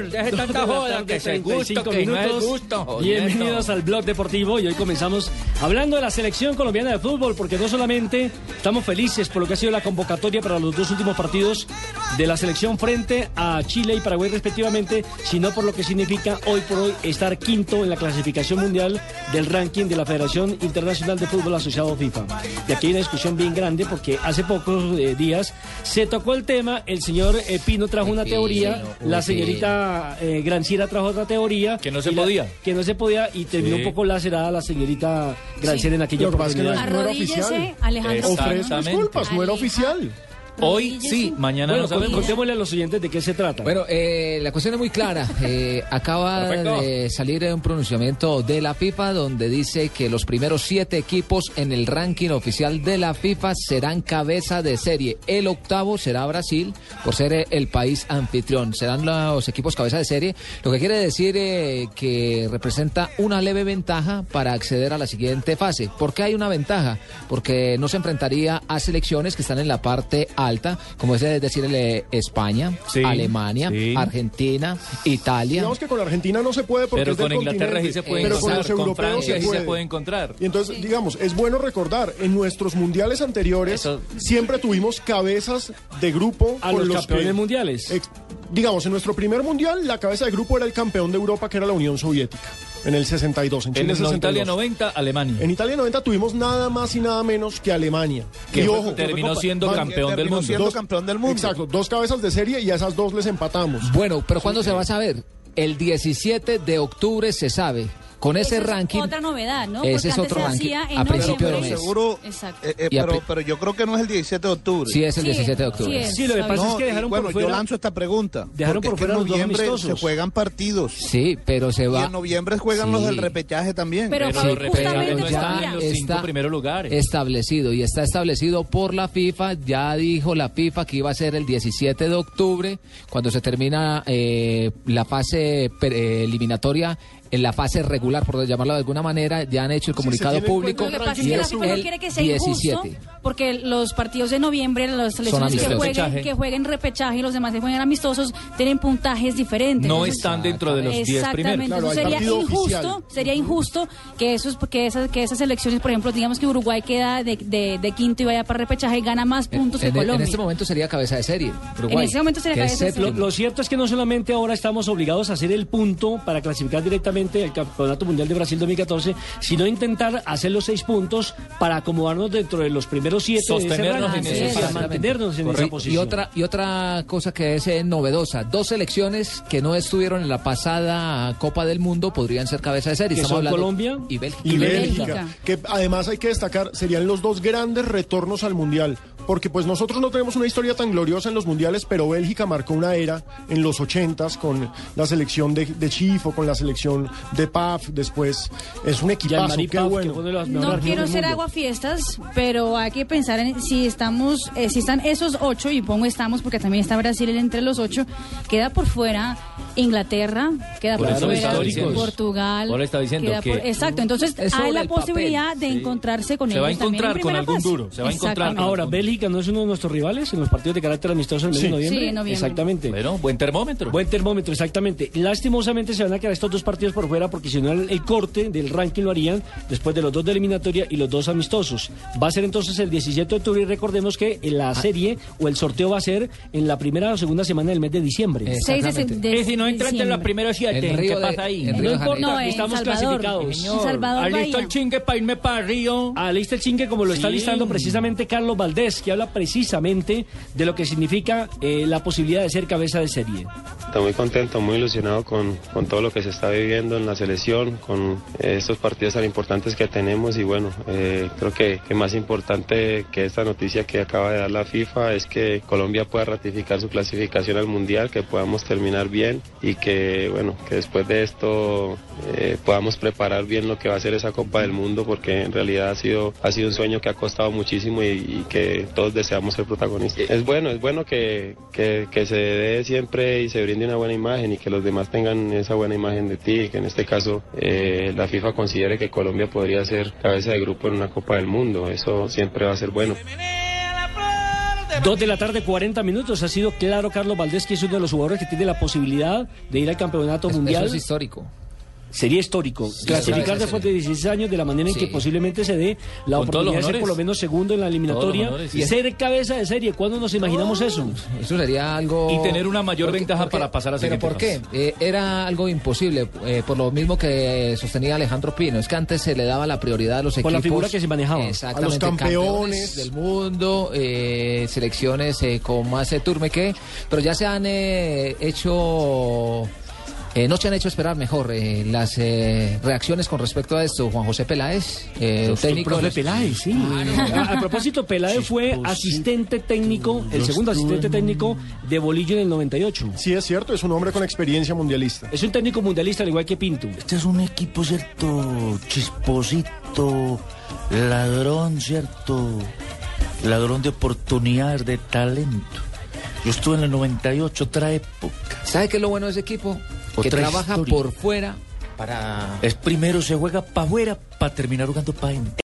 señor, deje tanta joda, que se gusto, que no es gusto. jodiendo. Bienvenidos al blog deportivo y hoy comenzamos hablando de la selección colombiana de fútbol porque no solamente estamos felices por lo que ha sido la convocatoria para los dos últimos partidos de la selección frente a Chile y Paraguay respectivamente, sino por lo que significa hoy por hoy estar quinto en la clasificación mundial del ranking de la Federación Internacional de Fútbol Asociado FIFA. Y aquí hay una discusión bien grande porque hace pocos eh, días se tocó el tema, el señor eh, Pino trajo una teoría, la señorita eh, Granciera trajo otra teoría. Que no se y la- podía. que no se podía y terminó Sí. un poco lacerada la señorita Granciera en aquella Lo es que no oportunidad. no era oficial. Alejandro. Ofrezco disculpas, no era oficial. Hoy sí, mañana Bueno, no sabemos. contémosle a los oyentes de qué se trata. Bueno, eh, la cuestión es muy clara. Eh, acaba Perfecto. de salir un pronunciamiento de la FIFA donde dice que los primeros siete equipos en el ranking oficial de la FIFA serán cabeza de serie. El octavo será Brasil por ser el país anfitrión. Serán los equipos cabeza de serie, lo que quiere decir eh, que representa una leve ventaja para acceder a la siguiente fase. ¿Por qué hay una ventaja? Porque no se enfrentaría a selecciones que están en la parte alta, como es decir el, España, Sí, Alemania, sí. Argentina, Italia. Digamos que con la Argentina no se puede porque Pero es del con Inglaterra sí se puede pero con los con, europeos Francia se sí puede. se puede encontrar. Y entonces, digamos, es bueno recordar, en nuestros mundiales anteriores Eso- siempre tuvimos cabezas de grupo a con los, campeones que- mundiales. ex- digamos, en nuestro primer mundial la cabeza de grupo era el campeón de Europa que era la Unión Soviética, en el 62, en En Chile el 62. Italia 90, Alemania. En Italia 90 tuvimos nada más y nada menos que Alemania. Que y fue- ojo, terminó siendo campeón del terminó mundo. siendo Dos- campeón del mundo. Exacto, dos cabezas de serie y a esas dos les empatamos. Bueno, pero ¿cuándo se va a saber? El 17 de octubre se sabe. Con ese Esa es ranking. otra novedad, ¿no? Ese Porque es antes otro se ranking. hacía en A principio de noviembre. mes. Seguro, Exacto. eh, eh, Y pero, pero yo creo que no es el 17 de octubre. Sí, es el Sí, 17 de octubre. sí es. Sí, lo que pasa No, es que y dejaron bueno, por yo fuera. lanzo esta pregunta. Dejaron porque por es que fuera en los dos noviembre se amistosos. juegan partidos. Sí, pero se Y va. en noviembre juegan Sí. los del repechaje también. Pero, Pero los justamente están en los cinco está primeros lugares. establecido y está establecido por la FIFA. Ya dijo la FIFA que iba a ser el 17 de octubre, cuando se termina eh, la fase pre- eliminatoria. En la fase regular, por llamarlo de alguna manera, ya han hecho el comunicado en público Lo que pasa es que la es FIFA no el quiere que sea 17. Porque los partidos de noviembre, las selecciones que jueguen, Repechaje. que jueguen repechaje y los demás que jueguen amistosos tienen puntajes diferentes. No Entonces, están dentro de los 10 Exactamente, primeros. Claro, sería injusto, oficial. sería injusto que esos, que esas, que esas selecciones, por ejemplo, digamos que Uruguay queda de, de- de quinto y vaya para repechaje y gana más puntos en, que en Colombia. este momento sería cabeza de serie. Uruguay, ese momento sería cabeza de serie. Lo, lo cierto es que no solamente ahora estamos obligados a hacer el punto para clasificar directamente al Campeonato Mundial de Brasil 2014, sino intentar hacer los seis puntos para acomodarnos dentro de los primeros de ese Sostenernos ranking, en ese- para Exactamente. mantenernos en esa posición. Y otra, y otra cosa que es eh, novedosa, dos selecciones que no estuvieron en la pasada Copa del Mundo podrían ser cabeza de serie. Estamos hablando- Colombia y Bélgica. y Bélgica. que además hay que destacar serían los dos grandes retornos al mundial, porque pues nosotros no tenemos una historia tan gloriosa en los mundiales, pero Bélgica marcó una era en los ochentas con la selección de, de Chifo, con la selección de Paf, después es un equipazo, qué Paf, que bueno. los No quiero ser aguafiestas, pero hay que pensar en si estamos, eh, si están esos ocho, y pongo estamos porque también está Brasil entre los ocho, queda por fuera Inglaterra, queda por, por Portugal, Portugal. Ahora está diciendo que... Exacto, entonces hay la posibilidad de encontrarse con se ellos. Se va a encontrar con algún duro, se va a encontrar. Ahora, Bélgica no es uno de nuestros rivales en los partidos de carácter amistoso en sí. noviembre. Sí, en noviembre. Exactamente. Bueno, buen termómetro. Buen termómetro, exactamente. Lastimosamente se van a quedar estos dos partidos por fuera porque si no el corte del ranking lo harían después de los dos de eliminatoria y los dos amistosos. Va a ser entonces el 17 de octubre y recordemos que la serie o el sorteo va a ser en la primera o segunda semana del mes de diciembre. 6 de, de entraste en los primeros siete, ¿qué pasa ahí? El no importa, no, estamos Salvador, clasificados. El Alista el chingue para irme para Río. Ah, Alista el chingue como lo sí. está listando precisamente Carlos Valdés, que habla precisamente de lo que significa eh, la posibilidad de ser cabeza de serie. Estoy muy contento, muy ilusionado con, con todo lo que se está viviendo en la selección, con eh, estos partidos tan importantes que tenemos y bueno, eh, creo que, que más importante que esta noticia que acaba de dar la FIFA es que Colombia pueda ratificar su clasificación al Mundial, que podamos terminar bien y que bueno, que después de esto eh, podamos preparar bien lo que va a ser esa Copa del Mundo porque en realidad ha sido, ha sido un sueño que ha costado muchísimo y, que todos deseamos ser protagonistas. Es bueno, es bueno que, que, que se dé siempre y se brinde una buena imagen y que los demás tengan esa buena imagen de ti que en este caso eh, la FIFA considere que Colombia podría ser cabeza de grupo en una Copa del Mundo. Eso siempre va a ser bueno. Dos de la tarde, 40 minutos. Ha sido claro Carlos Valdés que es uno de los jugadores que tiene la posibilidad de ir al campeonato mundial. Eso es histórico. Sería histórico. Clasificar claro, después sí. de 16 años de la manera en que Sí. posiblemente se dé la Con oportunidad de ser por lo menos segundo en la eliminatoria y sí. ser cabeza de serie. ¿Cuándo nos imaginamos eso? Eso sería algo... Y tener una mayor ventaja para pasar a ¿Pero siguiente por qué? Eh, era algo imposible, eh, por lo mismo que sostenía Alejandro Pino. Es que antes se le daba la prioridad a los Por equipos... la figura que se manejaba. Exactamente. A los campeones. del mundo, eh, selecciones eh, con más eh, turmeque, pero ya se han eh, hecho... eh, no se han hecho esperar mejor eh, las eh, reacciones con respecto a esto. Juan José Peláez, eh, técnico... de los- Peláez, sí. A, a propósito, Peláez fue asistente técnico, el segundo asistente técnico de Bolillo en el 98. Sí, es cierto, es un hombre con experiencia mundialista. Es un técnico mundialista al igual que Pinto. Este es un equipo, ¿cierto? Chisposito, ladrón, ¿cierto? Ladrón de oportunidades, de talento. Yo estuve en el 98, otra época. ¿Sabe qué es lo bueno de ese equipo? Que trabaja historia. por fuera para Es primero se juega para afuera para terminar jugando para.